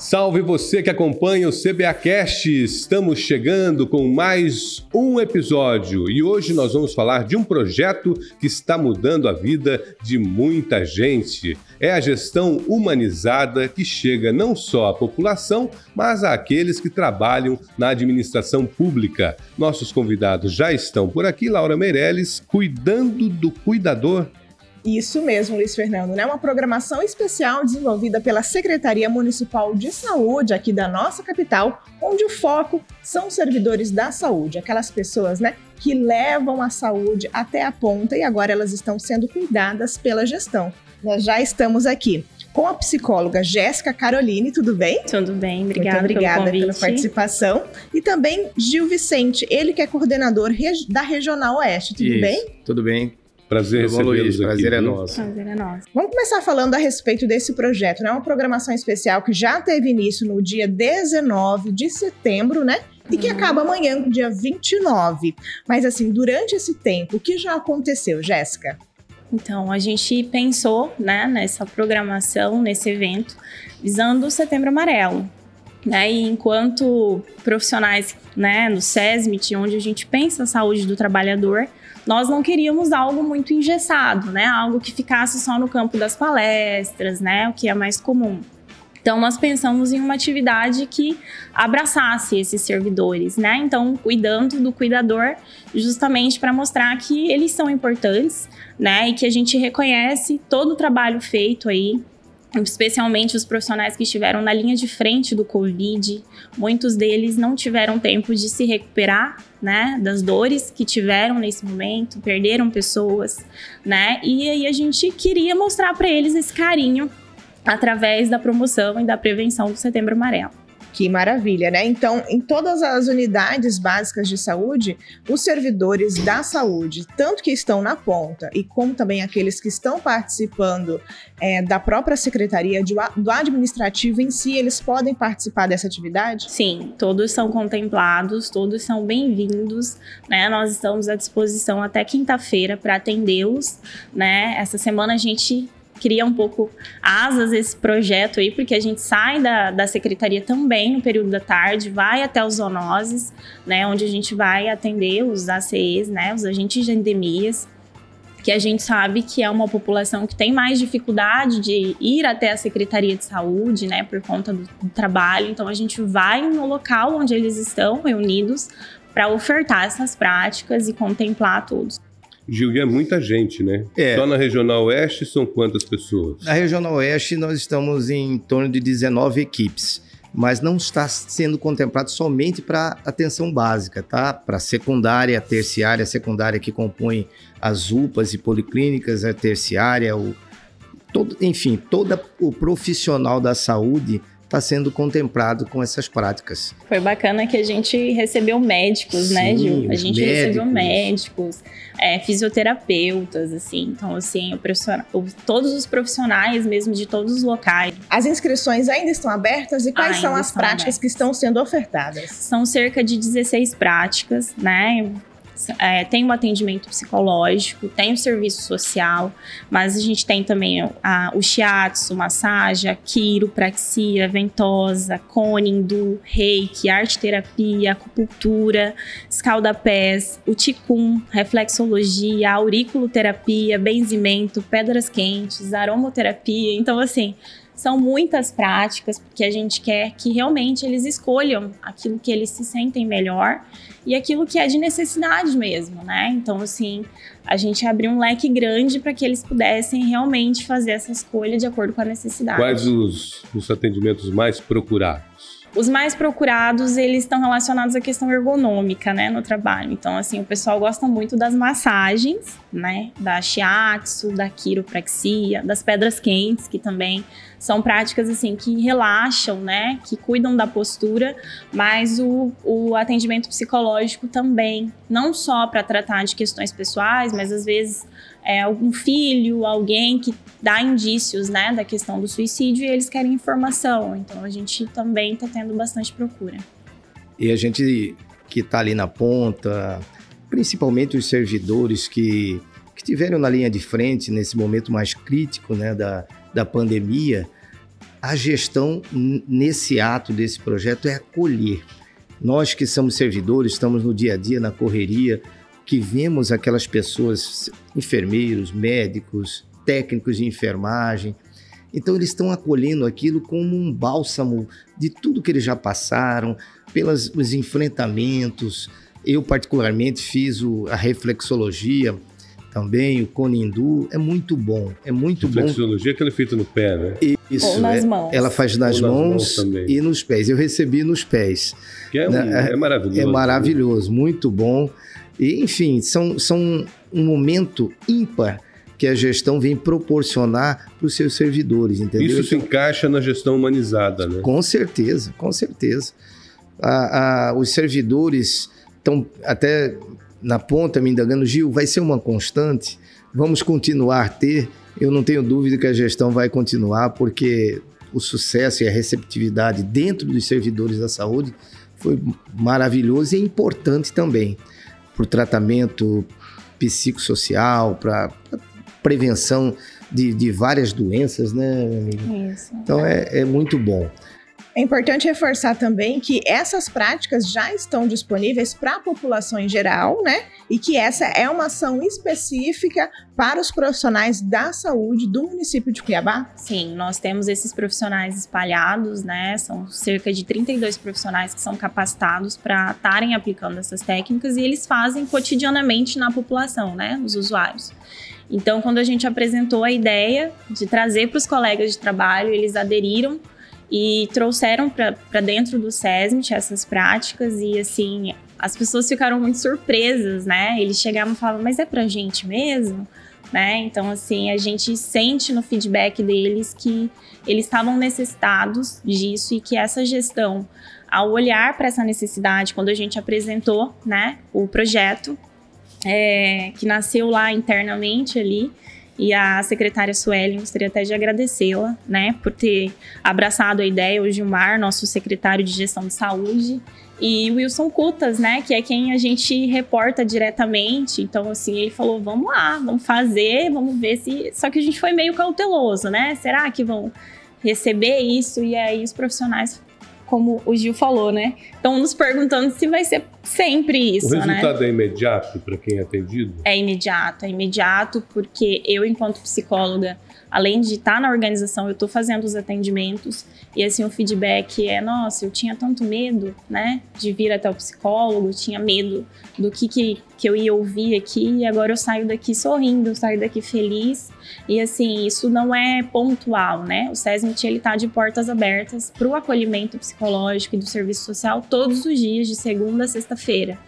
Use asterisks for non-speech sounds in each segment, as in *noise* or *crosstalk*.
Salve você que acompanha o CBAcast! Estamos chegando com mais um episódio e hoje nós vamos falar de um projeto que está mudando a vida de muita gente. É a gestão humanizada que chega não só à população, mas àqueles que trabalham na administração pública. Nossos convidados já estão por aqui, Laura Meirelles, cuidando do cuidador isso mesmo, Luiz Fernando, né? Uma programação especial desenvolvida pela Secretaria Municipal de Saúde aqui da nossa capital, onde o foco são os servidores da saúde, aquelas pessoas, né, que levam a saúde até a ponta e agora elas estão sendo cuidadas pela gestão. Nós já estamos aqui com a psicóloga Jéssica Caroline, tudo bem? Tudo bem, obrigada, Muito obrigada pela participação. E também Gil Vicente, ele que é coordenador da Regional Oeste, tudo Isso, bem? Tudo bem. Prazer recebê-los aqui. Prazer é nosso. Prazer é nosso. Vamos começar falando a respeito desse projeto, né? Uma programação especial que já teve início no dia 19 de setembro, né? E que acaba amanhã, dia 29. Mas assim, durante esse tempo, o que já aconteceu, Jéssica? Então, a gente pensou, né, nessa programação, nesse evento, visando o Setembro Amarelo. Né, e enquanto profissionais né, no SESMIT, onde a gente pensa a saúde do trabalhador, nós não queríamos algo muito engessado, né? Algo que ficasse só no campo das palestras, né? O que é mais comum. Então, nós pensamos em uma atividade que abraçasse esses servidores, né? Então, cuidando do cuidador, justamente para mostrar que eles são importantes, né? E que a gente reconhece todo o trabalho feito aí especialmente os profissionais que estiveram na linha de frente do Covid. Muitos deles não tiveram tempo de se recuperar, né, das dores que tiveram nesse momento, perderam pessoas, né? E aí a gente queria mostrar para eles esse carinho através da promoção e da prevenção do Setembro Amarelo. Que maravilha, né? Então, em todas as unidades básicas de saúde, os servidores da saúde, tanto que estão na ponta e como também aqueles que estão participando é, da própria secretaria, de, do administrativo em si, eles podem participar dessa atividade? Sim, todos são contemplados, todos são bem-vindos, né? Nós estamos à disposição até quinta-feira para atendê-los, né? Essa semana a gente cria um pouco asas esse projeto aí, porque a gente sai da, da secretaria também no período da tarde, vai até os zoonoses, né, onde a gente vai atender os ACEs, né, os agentes de endemias, que a gente sabe que é uma população que tem mais dificuldade de ir até a Secretaria de Saúde, né, por conta do, do trabalho. Então a gente vai no local onde eles estão reunidos para ofertar essas práticas e contemplar todos. Gil, é muita gente, né? É. Só na Regional Oeste são quantas pessoas? Na Regional Oeste nós estamos em torno de 19 equipes, mas não está sendo contemplado somente para atenção básica, tá? Para secundária, terciária, secundária que compõe as UPAs e policlínicas, a terciária, o, todo, enfim, todo o profissional da saúde está sendo contemplado com essas práticas. Foi bacana que a gente recebeu médicos, né, Sim, Gil? A gente médicos. recebeu médicos, é, fisioterapeutas, assim. Então, assim, o profissional- o- todos os profissionais mesmo de todos os locais. As inscrições ainda estão abertas e quais Ainda são as práticas abertas. que estão sendo ofertadas? São cerca de 16 práticas, né? É, tem o atendimento psicológico, tem o serviço social, mas a gente tem também a- o shiatsu, massagem, a quiropraxia, ventosa, conindu, reiki, arte terapia, acupuntura, escaldapés, o ticum, reflexologia, auriculoterapia, benzimento, pedras quentes, aromoterapia. Então, assim, são muitas práticas, porque a gente quer que realmente eles escolham aquilo que eles se sentem melhor e aquilo que é de necessidade mesmo, né? Então, assim, a gente abriu um leque grande para que eles pudessem realmente fazer essa escolha de acordo com a necessidade. Quais os, os atendimentos mais procurados? Os mais procurados, eles estão relacionados à questão ergonômica, né, no trabalho. Então, assim, o pessoal gosta muito das massagens, né, da shiatsu, da quiropraxia, das pedras quentes, que também são práticas, assim, que relaxam, né, que cuidam da postura, mas o, o atendimento psicológico também, não só para tratar de questões pessoais, mas às vezes é, algum filho, alguém que dá indícios, né, da questão do suicídio e eles querem informação. Então a gente também está tendo bastante procura. E a gente que está ali na ponta, principalmente os servidores que, que tiveram na linha de frente nesse momento mais crítico né, da, da pandemia, a gestão nesse ato desse projeto é acolher. Nós que somos servidores, estamos no dia a dia, na correria, que vemos aquelas pessoas, enfermeiros, médicos, técnicos de enfermagem. Então eles estão acolhendo aquilo como um bálsamo de tudo que eles já passaram, pelos os enfrentamentos. Eu particularmente fiz o, a reflexologia também, o Conindu, é muito bom, é muito bom. Reflexologia é aquele feito no pé, né? Isso, Ou nas é, mãos. Ela faz nas, nas mãos, mãos e nos pés. Eu recebi nos pés. Que é, um, é, é maravilhoso. É maravilhoso, muito bom. E, enfim, são, são um momento ímpar que a gestão vem proporcionar para os seus servidores, entendeu? Isso se encaixa na gestão humanizada, né? Com certeza, com certeza. A, a, os servidores estão até na ponta me indagando, Gil, vai ser uma constante? Vamos continuar a ter? Eu não tenho dúvida que a gestão vai continuar, porque o sucesso e a receptividade dentro dos servidores da saúde foi maravilhoso e é importante também para o tratamento psicossocial, para prevenção de, de, várias doenças, né, amigo? Isso. Então é, é muito bom. É importante reforçar também que essas práticas já estão disponíveis para a população em geral, né? E que essa é uma ação específica para os profissionais da saúde do município de Cuiabá? Sim, nós temos esses profissionais espalhados, né? São cerca de 32 profissionais que são capacitados para estarem aplicando essas técnicas e eles fazem cotidianamente na população, né? Nos usuários. Então, quando a gente apresentou a ideia de trazer para os colegas de trabalho, eles aderiram e trouxeram para dentro do SESMIT essas práticas e assim as pessoas ficaram muito surpresas, né? Eles chegavam e falavam, mas é para gente mesmo? Né? Então, assim, a gente sente no feedback deles que eles estavam necessitados disso e que essa gestão, ao olhar para essa necessidade, quando a gente apresentou, né, o projeto, é, que nasceu lá internamente ali, e a secretária Sueli, gostaria até de agradecê-la, né, por ter abraçado a ideia, o Gilmar, nosso secretário de gestão de saúde, e o Wilson Cutas, né, que é quem a gente reporta diretamente. Então, assim, ele falou: vamos lá, vamos fazer, vamos ver se. Só que a gente foi meio cauteloso, né? Será que vão receber isso? E aí os profissionais como o Gil falou, né? Estão nos perguntando se vai ser sempre isso. O né? resultado né? é imediato para quem é atendido? É imediato, é imediato, porque eu, enquanto psicóloga, além de estar na organização, eu estou fazendo os atendimentos. E assim o feedback é, nossa, eu tinha tanto medo, né, de vir até o psicólogo, tinha medo do que, que, que eu ia ouvir aqui e agora eu saio daqui sorrindo, saio daqui feliz. E assim, isso não é pontual, né, o SESMIT ele tá de portas abertas para o acolhimento psicológico e do serviço social todos os dias, de segunda a sexta-feira.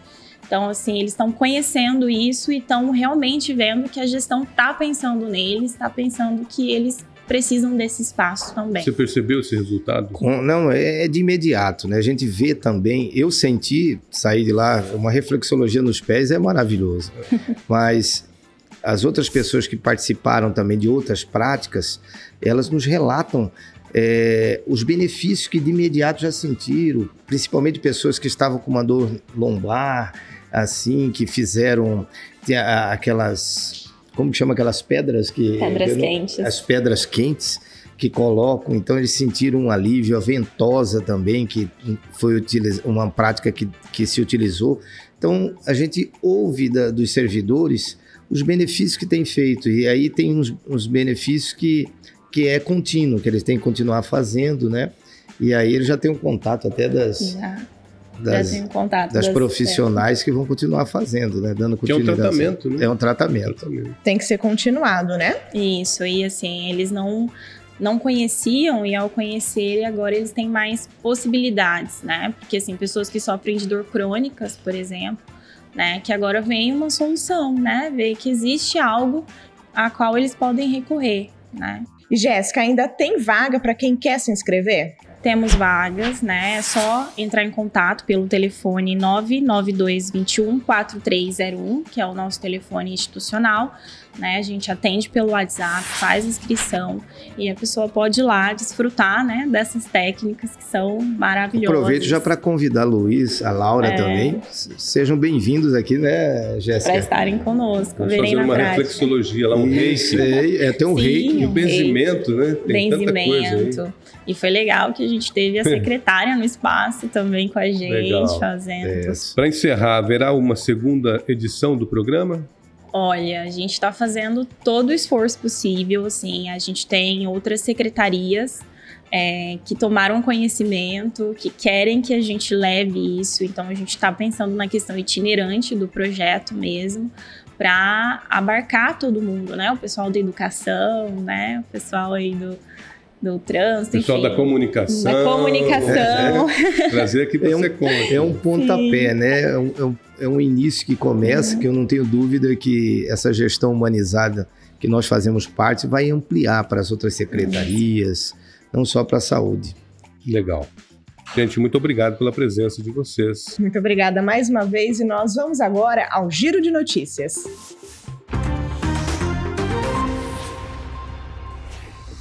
Então, assim, eles estão conhecendo isso e estão realmente vendo que a gestão está pensando neles, está pensando que eles precisam desse espaço também. Você percebeu esse resultado? Não, é, é de imediato, né? A gente vê também, eu senti, sair de lá, uma reflexologia nos pés é maravilhoso, *laughs* mas as outras pessoas que participaram também de outras práticas, elas nos relatam é, os benefícios que de imediato já sentiram, principalmente pessoas que estavam com uma dor lombar, assim, que fizeram aquelas. Como que chama aquelas pedras que. Pedras quentes. As pedras quentes que colocam, então eles sentiram um alívio, a ventosa também, que foi uma prática que, que se utilizou. Então a gente ouve da, dos servidores os benefícios que tem feito, e aí tem uns, uns benefícios que, que é contínuo, que eles têm que continuar fazendo, né? E aí eles já têm um contato até das, das, contato das, das profissionais é. que vão continuar fazendo, né? Dando continuidade. Que é um tratamento, né? É um tratamento. Tem que ser continuado, né? Isso, e assim, eles não não conheciam e ao conhecer agora eles têm mais possibilidades, né? Porque assim, pessoas que sofrem de dor crônicas, por exemplo, né, que agora vem uma solução, né? Ver que existe algo a qual eles podem recorrer, né? Jéssica, ainda tem vaga para quem quer se inscrever? Temos vagas, né? É só entrar em contato pelo telefone 99221 4301, que é o nosso telefone institucional. Né? A gente atende pelo WhatsApp, faz inscrição e a pessoa pode ir lá desfrutar, né, dessas técnicas que são maravilhosas. Aproveito já para convidar a Luiz, a Laura é. também. Sejam bem-vindos aqui, né, Jéssica? Para estarem conosco, Vamos fazer uma prática. reflexologia lá, um reiki. É, é, tem um Sim, reiki. Um o benzimento, né? Tem benzimento. E foi legal que a gente teve a *laughs* secretária no espaço também com a gente, legal. fazendo. É. Para encerrar, haverá uma segunda edição do programa? Olha, a gente está fazendo todo o esforço possível, assim, a gente tem outras secretarias é, que tomaram conhecimento, que querem que a gente leve isso, então a gente está pensando na questão itinerante do projeto mesmo, para abarcar todo mundo, né? O pessoal da educação, né? O pessoal aí do, do trânsito, Pessoal enfim, da comunicação. Da comunicação. É, trazer aqui para é um, conta. É um pontapé, Sim. né? É um, é um, início que começa, que eu não tenho dúvida que essa gestão humanizada que nós fazemos parte vai ampliar para as outras secretarias, não só para a saúde. Legal. Gente, muito obrigado pela presença de vocês. Muito obrigada mais uma vez e nós vamos agora ao Giro de Notícias.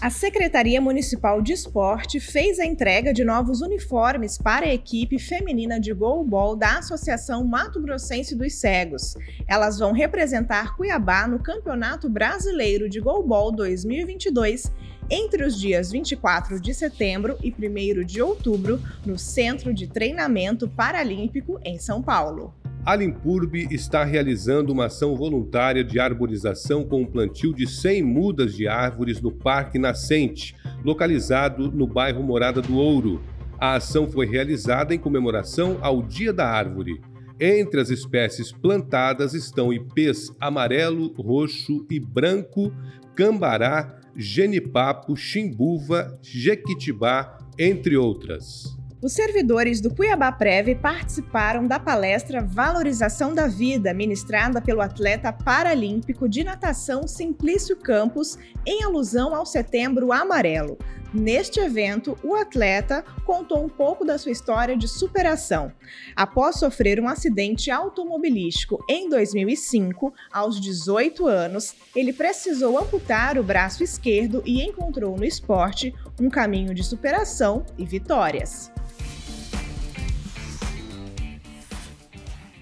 A Secretaria Municipal de Esporte fez a entrega de novos uniformes para a equipe feminina de goalball da Associação Mato Grossense dos Cegos. Elas vão representar Cuiabá no Campeonato Brasileiro de Goalball 2022 entre os dias 24 de setembro e 1 de outubro no Centro de Treinamento Paralímpico em São Paulo. A Limpurb está realizando uma ação voluntária de arborização com um plantio de 100 mudas de árvores no Parque Nascente, localizado no bairro Morada do Ouro. A ação foi realizada em comemoração ao Dia da Árvore. Entre as espécies plantadas estão ipês amarelo, roxo e branco, cambará, genipapo, chimbuva, jequitibá, entre outras. Os servidores do Cuiabá Preve participaram da palestra Valorização da Vida, ministrada pelo atleta paralímpico de natação Simplício Campos, em alusão ao Setembro Amarelo. Neste evento, o atleta contou um pouco da sua história de superação. Após sofrer um acidente automobilístico em 2005, aos 18 anos, ele precisou amputar o braço esquerdo e encontrou no esporte um caminho de superação e vitórias.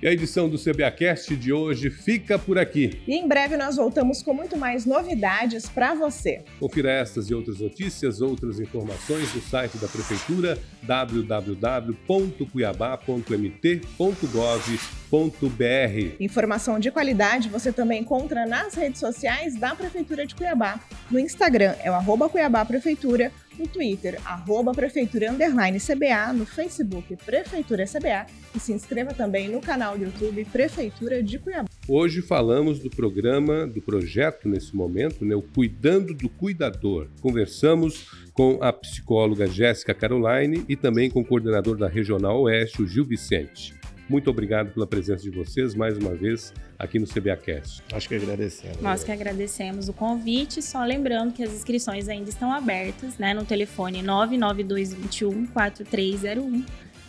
E a edição do CBAcast de hoje fica por aqui. E em breve nós voltamos com muito mais novidades para você. Confira estas e outras notícias, outras informações no site da Prefeitura www.cuiabá.mt.gov.br. Informação de qualidade você também encontra nas redes sociais da Prefeitura de Cuiabá. No Instagram é o arroba Cuiabá Prefeitura no Twitter, arroba Prefeitura CBA, no Facebook Prefeitura CBA e se inscreva também no canal do YouTube Prefeitura de Cuiabá. Hoje falamos do programa, do projeto nesse momento, né, o Cuidando do Cuidador. Conversamos com a psicóloga Jéssica Caroline e também com o coordenador da Regional Oeste, o Gil Vicente. Muito obrigado pela presença de vocês mais uma vez aqui no CBAcast. Acho que agradecemos. Nós que agradecemos o convite, só lembrando que as inscrições ainda estão abertas, né, no telefone 99221 4301.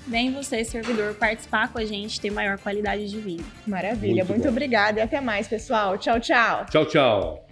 Vem você, servidor, participar com a gente, ter maior qualidade de vida. Maravilha, muito, muito obrigada e até mais, pessoal. Tchau, tchau. Tchau, tchau.